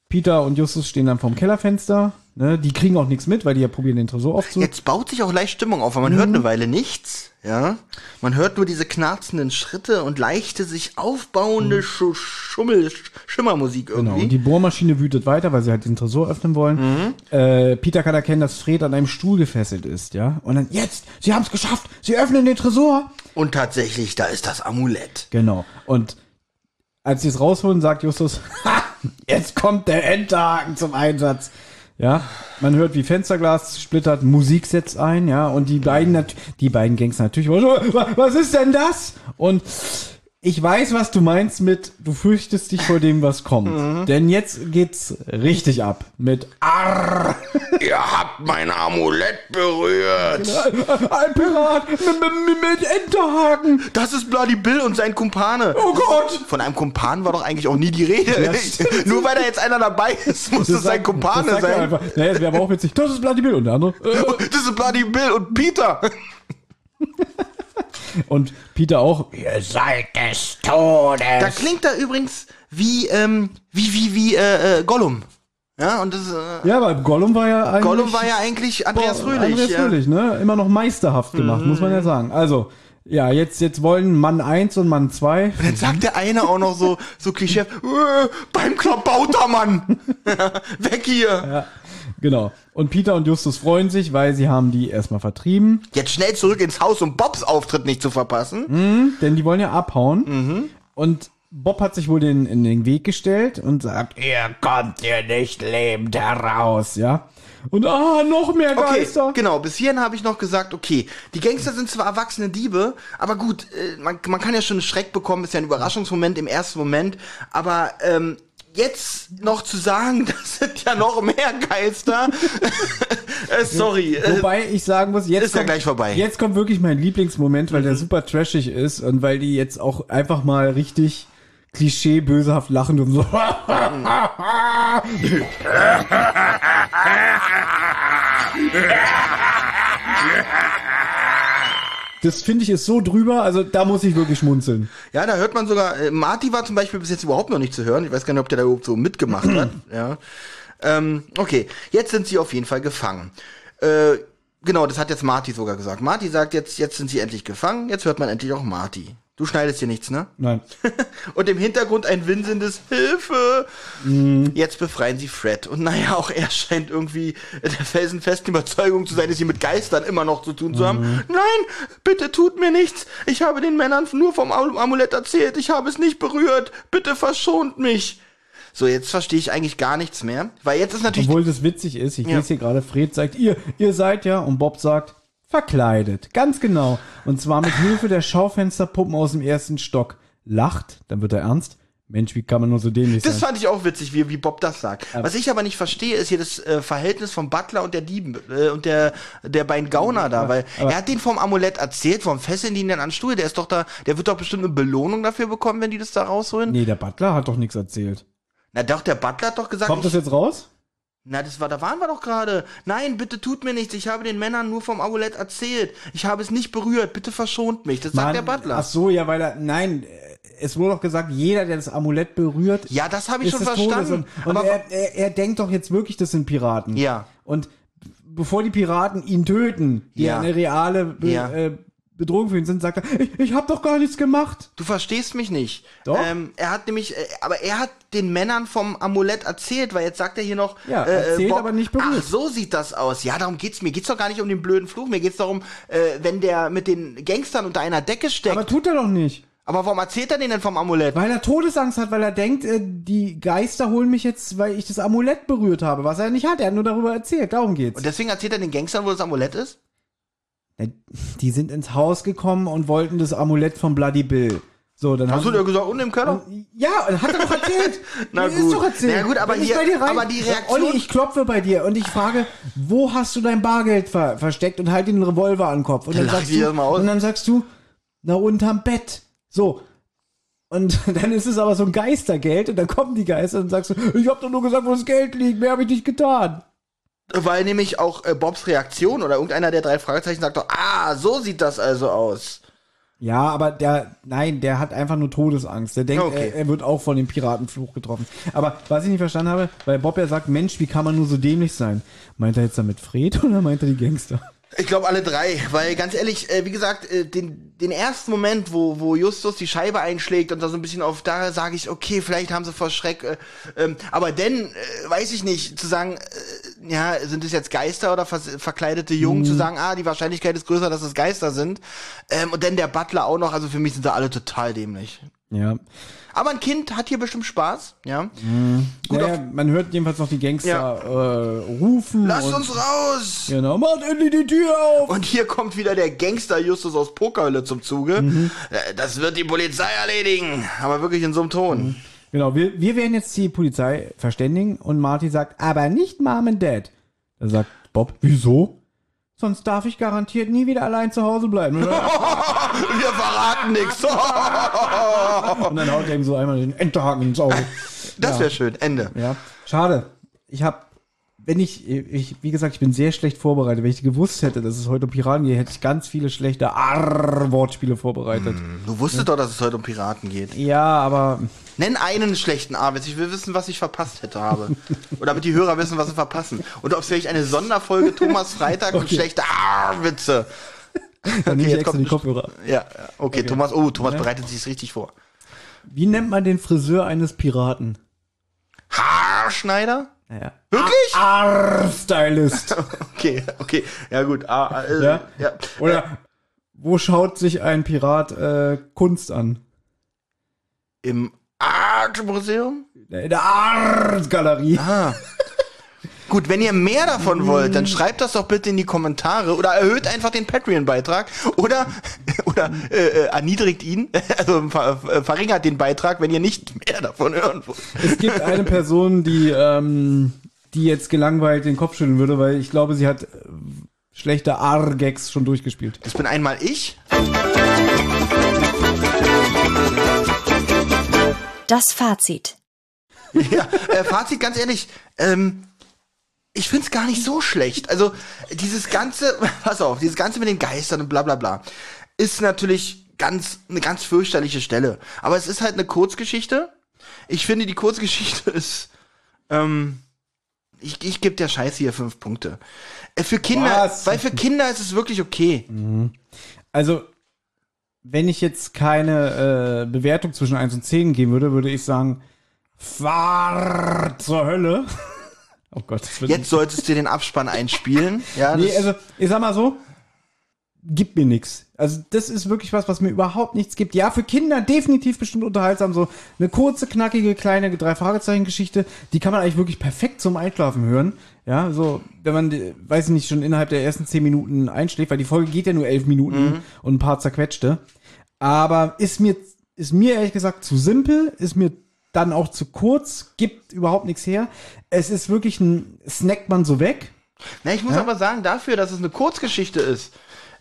Peter und Justus stehen dann vorm Kellerfenster. Ne, die kriegen auch nichts mit, weil die ja probieren, den Tresor aufzunehmen. Jetzt baut sich auch leicht Stimmung auf, weil man hört eine Weile nichts, ja. Man hört nur diese knarzenden Schritte und leichte sich aufbauende Schu Schummel, Sch- Schimmermusik Genau, irgendwie. und die Bohrmaschine wütet weiter, weil sie halt den Tresor öffnen wollen. Äh, Peter kann erkennen, dass Fred an einem Stuhl gefesselt ist, ja. Und dann, jetzt, sie haben es geschafft, sie öffnen den Tresor. Und tatsächlich, da ist das Amulett. Genau. Und als sie es rausholen, sagt Justus, ha, jetzt kommt der Enterhaken zum Einsatz. Ja, man hört, wie Fensterglas splittert, Musik setzt ein, ja, und die beiden, die beiden Gangster natürlich, "Wa- was ist denn das? Und ich weiß, was du meinst mit, du fürchtest dich vor dem, was kommt. Denn jetzt geht's richtig ab mit Arr, Ihr habt mein Amulett berührt. ein Pirat mit, Enterhaken. Das ist Bloody Bill und sein Kumpane. Oh Gott! Von einem Kumpan war doch eigentlich auch nie die Rede. Nur weil da jetzt einer dabei ist, muss es sein Kumpane das sein. Einfach. Naja, es wäre aber auch witzig. Das ist Bloody Bill und der andere. Das ist Bloody Bill und Peter. Und Peter auch. Ihr seid des Todes. Da klingt er übrigens wie, ähm, wie, wie, wie, äh, äh, Gollum. Ja, und das, äh, Ja, aber Gollum war ja eigentlich. Gollum war ja eigentlich Andreas Fröhlich. Andreas ja. Fröhlich, ne? Immer noch meisterhaft gemacht, muss man ja sagen. Also, ja, jetzt, jetzt wollen Mann 1 und Mann 2. Und dann sagt der eine auch noch so, so Klischee, äh, beim Klabautermann. Weg hier. Ja, genau. Und Peter und Justus freuen sich, weil sie haben die erstmal vertrieben. Jetzt schnell zurück ins Haus, um Bobs Auftritt nicht zu verpassen. Denn die wollen ja abhauen. Mhm. Und Bob hat sich wohl den, in den Weg gestellt und sagt, ihr kommt hier nicht lebend heraus, ja. Und ah, noch mehr Okay, Geister. genau. Bis hierhin habe ich noch gesagt, okay, die Gangster sind zwar erwachsene Diebe, aber gut, äh, man, man kann ja schon einen Schreck bekommen, ist ja ein Überraschungsmoment im ersten Moment, aber ähm, jetzt noch zu sagen, das sind ja noch mehr Geister. äh, sorry. Wobei ich sagen muss, jetzt Ist ja kommt, gleich vorbei. Mhm. Jetzt kommt wirklich mein Lieblingsmoment, weil der super trashig ist und weil die jetzt auch einfach mal richtig Klischee bösehaft lachen und so. Das finde ich ist so drüber, also da muss ich wirklich schmunzeln. Ja, da hört man sogar, äh, Marty war zum Beispiel bis jetzt überhaupt noch nicht zu hören. Ich weiß gar nicht, ob der da überhaupt so mitgemacht hat. Ja. Ähm, okay, jetzt sind sie auf jeden Fall gefangen. Äh, genau, das hat jetzt Marty sogar gesagt. Marty sagt jetzt, jetzt sind sie endlich gefangen, jetzt hört man endlich auch Marty. Du schneidest hier nichts, ne? Nein. Und im Hintergrund ein winselndes Hilfe. Jetzt befreien sie Fred. Und naja, auch er scheint irgendwie der felsenfesten Überzeugung zu sein, dass sie mit Geistern immer noch zu tun zu haben. Nein, bitte tut mir nichts. Ich habe den Männern nur vom Am- Amulett erzählt. Ich habe es nicht berührt. Bitte verschont mich. So, jetzt verstehe ich eigentlich gar nichts mehr. Weil jetzt ist natürlich. Obwohl das witzig ist, ich Ja. lese hier gerade, Fred sagt, ihr, ihr seid ja, und Bob sagt, verkleidet. Ganz genau. Und zwar mit Hilfe der Schaufensterpuppen aus dem ersten Stock. Lacht, dann wird er ernst. Mensch, wie kann man nur so dämlich Das sein? fand ich auch witzig, wie, wie Bob das sagt. Was ich aber nicht verstehe, ist hier das äh, Verhältnis vom Butler und der Dieben äh, und der der beiden Gauner da, weil aber- er hat den vom Amulett erzählt, vom Fesseln die ihn dann an den Stuhl, der ist doch da, der wird doch bestimmt eine Belohnung dafür bekommen, wenn die das da rausholen. Nee, der Butler hat doch nichts erzählt. Na doch, der Butler hat doch gesagt, Kommt das jetzt raus? Na das war, da waren wir doch gerade. Nein, bitte tut mir nichts, ich habe den Männern nur vom Amulett erzählt. Ich habe es nicht berührt, bitte verschont mich. Das sagt der Butler. Ach so, ja, weil er, nein, äh, es wurde doch gesagt, jeder, der das Amulett berührt, Ja, das habe ich schon verstanden. Und, und aber er, er, er denkt doch jetzt wirklich, das sind Piraten. Ja. Und bevor die Piraten ihn töten, die Ja. eine reale Be Ja. äh, Bedrohung für ihn sind, sagt er, ich, ich habe doch gar nichts gemacht. Du verstehst mich nicht. Doch. Ähm, er hat nämlich, äh, aber er hat den Männern vom Amulett erzählt, weil jetzt sagt er hier noch. Ja, erzählt, aber nicht berührt. Ach, so sieht das aus. Ja, darum geht's mir. Geht's doch gar nicht um den blöden Fluch. Mir geht's darum, äh, wenn der mit den Gangstern unter einer Decke steckt. Aber Aber, tut er doch nicht. warum erzählt er den denn vom Amulett? Weil er Todesangst hat, weil er denkt, äh, die Geister holen mich jetzt, weil ich das Amulett berührt habe, was er nicht hat. Er hat nur darüber erzählt, darum geht's. Und deswegen erzählt er den Gangstern, wo das Amulett ist? Die sind ins Haus gekommen und wollten das Amulett von Bloody Bill. So, dann Hast du dir gesagt, unten im Keller? Ja, hat er doch erzählt. Na Ist gut. doch erzählt. Na gut, aber hier- bei dir rein, aber die Reaktion- Olli, ich klopfe bei dir und ich frage, wo hast du dein Bargeld ver versteckt und halt den Revolver an den Kopf. Und Dann dann, sagst du, und dann sagst du, na unterm Bett. So. Und dann ist es aber so ein Geistergeld und dann kommen die Geister und sagst du, ich hab doch nur gesagt, wo das Geld liegt, mehr habe ich nicht getan. Weil nämlich auch äh, Bobs Reaktion oder irgendeiner der drei Fragezeichen sagt doch, ah, so sieht das also aus. Ja, aber der, nein, der hat einfach nur Todesangst. Der denkt, Okay. er, er wird auch von dem Piratenfluch getroffen. Aber was ich nicht verstanden habe, weil Bob ja sagt, Mensch, wie kann man nur so dämlich sein? Meint er jetzt damit Fred oder meint er die Gangster? Ich glaube alle drei, weil ganz ehrlich, äh, wie gesagt, äh, den, den ersten Moment, wo, wo Justus die Scheibe einschlägt und da so ein bisschen auf, da sage ich, okay, vielleicht haben sie vor Schreck, äh, ähm, aber denn, äh, weiß ich nicht, zu sagen, äh, ja, sind es jetzt Geister oder vers verkleidete Jungen, zu sagen, ah, die Wahrscheinlichkeit ist größer, dass es Geister sind. Ähm, und dann der Butler auch noch, also für mich sind da alle total dämlich. Ja. Aber ein Kind hat hier bestimmt Spaß, ja. Gut, naja, man hört jedenfalls noch die Gangster äh, rufen. lasst uns raus! Genau, macht endlich die Tür auf! Und hier kommt wieder der Gangster Justus aus Pokerhölle zum Zuge. Mhm. Äh, Das wird die Polizei erledigen. Aber wirklich in so einem Ton. Genau, wir, wir werden jetzt die Polizei verständigen und Marty sagt, aber nicht Mom and Dad. Da sagt Bob, wieso? Sonst darf ich garantiert nie wieder allein zu Hause bleiben. Wir verraten nichts. Und dann haut er ihm so einmal den Enterhaken ins Auge. Das wäre schön. Ende. Ja, schade. Ich habe, wenn ich, ich, wie gesagt, ich bin sehr schlecht vorbereitet. Wenn ich gewusst hätte, dass es heute um Piraten geht, hätte ich ganz viele schlechte Arr-Wortspiele vorbereitet. Du wusstest doch, dass es heute um Piraten geht. Ja, aber Nenn einen schlechten A-Witz. Ich will wissen, was ich verpasst hätte habe. Oder damit die Hörer wissen, was sie verpassen. Und ob es vielleicht eine Sonderfolge Thomas Freitag und Okay. schlechte A-Witze. dann ich jetzt kommt die Kopfhörer. Ja, okay, Thomas, oh, Thomas Ja. bereitet sich richtig vor. Wie nennt man den Friseur eines Piraten? Haarschneider? Naja. Wirklich? Arr-Stylist. Okay, okay. Ja, gut. Ah, äh, Ja? ja. Oder wo schaut sich ein Pirat äh, Kunst an? Im Art-Museum? In der Art-Galerie. Ah. Gut, wenn ihr mehr davon wollt, dann schreibt das doch bitte in die Kommentare oder erhöht einfach den Patreon-Beitrag oder, oder äh, äh, erniedrigt ihn, also ver, ver- verringert den Beitrag, wenn ihr nicht mehr davon hören wollt. Es gibt eine Person, die, ähm, die jetzt gelangweilt den Kopf schütteln würde, weil ich glaube, sie hat äh, schlechte Arr-Gags schon durchgespielt. Das bin einmal ich. Das Fazit. Ja, äh, Fazit ganz ehrlich, ähm, ich find's gar nicht so schlecht. Also dieses ganze, pass auf, dieses ganze mit den Geistern und bla bla bla. ist natürlich ganz, eine ganz fürchterliche Stelle. Aber es ist halt eine Kurzgeschichte. Ich finde, die Kurzgeschichte ist, ähm, ich, ich gebe der Scheiße hier fünf Punkte. Äh, Für Kinder, Was? weil für Kinder ist es wirklich okay. Also, wenn ich jetzt keine äh, Bewertung zwischen 1 und 10 geben würde, würde ich sagen, fahr zur Hölle. Oh Gott, das wird Jetzt solltest du den Abspann einspielen. Ja, Nee, also, ich sag mal so, gibt mir nix. Also, das ist wirklich was, was mir überhaupt nichts gibt. Ja, für Kinder definitiv bestimmt unterhaltsam. So eine kurze, knackige, kleine Drei-Fragezeichen-Geschichte, die kann man eigentlich wirklich perfekt zum Einschlafen hören. Ja, so, wenn man, weiß ich nicht, schon innerhalb der ersten zehn Minuten einschläft, weil die Folge geht ja nur elf Minuten und ein paar zerquetschte. Aber ist mir, ist mir ehrlich gesagt zu simpel, ist mir dann auch zu kurz, gibt überhaupt nichts her. Es ist wirklich ein, snackt man so weg. Na, ich muss aber sagen, dafür, dass es eine Kurzgeschichte ist,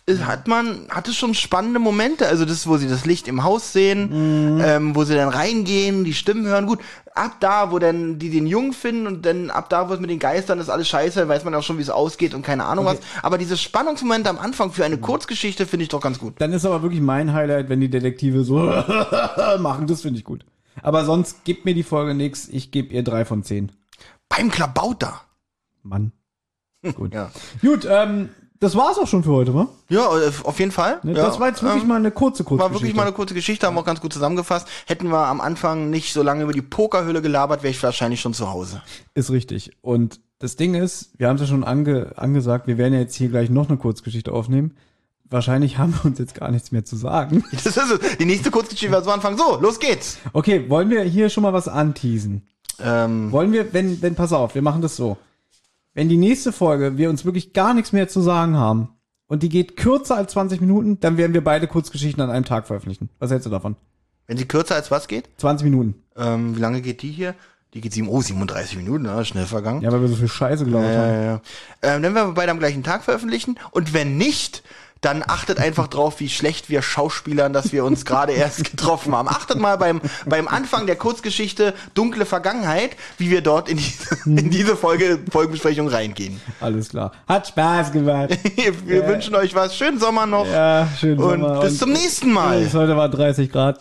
ist- hat man, hat es schon spannende Momente. Also das, wo sie das Licht im Haus sehen, ähm, wo sie dann reingehen, die Stimmen hören. Gut, ab da, wo dann die den Jungen finden und dann ab da, wo es mit den Geistern ist, alles scheiße, weiß man auch schon, wie es ausgeht und keine Ahnung was. Aber diese Spannungsmomente am Anfang für eine Kurzgeschichte finde ich doch ganz gut. Dann ist aber wirklich mein Highlight, wenn die Detektive so machen. Das finde ich gut. Aber sonst gibt mir die Folge nichts. Ich gebe ihr drei von zehn. Beim Klabauter. Mann. Gut. Ja. Gut, ähm, das war's auch schon für heute, wa? Ja, äh, auf jeden Fall. Ne, ja, das war jetzt wirklich ähm, mal eine kurze, kurze War wirklich mal eine kurze Geschichte, haben wir auch ganz gut zusammengefasst. Hätten wir am Anfang nicht so lange über die Pokerhülle gelabert, wäre ich wahrscheinlich schon zu Hause. Ist richtig. Und das Ding ist, wir haben es ja schon ange angesagt, wir werden ja jetzt hier gleich noch eine Kurzgeschichte aufnehmen. Wahrscheinlich haben wir uns jetzt gar nichts mehr zu sagen. Das ist es. Die nächste Kurzgeschichte war so anfangen. So, los geht's. Okay, wollen wir hier schon mal was anteasen? Ähm, Wollen wir, wenn, wenn, pass auf, wir machen das so. Wenn die nächste Folge wir uns wirklich gar nichts mehr zu sagen haben und die geht kürzer als 20 Minuten, dann werden wir beide Kurzgeschichten an einem Tag veröffentlichen. Was hältst du davon? wenn sie kürzer als was geht? 20 Minuten. Ähm, wie lange geht die hier? Die geht sieben, oh, 37 Minuten, ja, schnell vergangen. Ja, weil wir so viel Scheiße gelabert Ja, haben. ja, ja. Ähm, dann werden wir beide am gleichen Tag veröffentlichen. Und wenn nicht, dann achtet einfach drauf, wie schlecht wir Schauspielern, dass wir uns gerade erst getroffen haben. Achtet mal beim, beim Anfang der Kurzgeschichte Dunkle Vergangenheit, wie wir dort in diese, in diese Folge, Folgenbesprechung reingehen. Alles klar. Hat Spaß gemacht. Wir wünschen euch was. Schönen Sommer noch. Ja, schön und Sommer. bis zum nächsten Mal. Es heute war 30 Grad.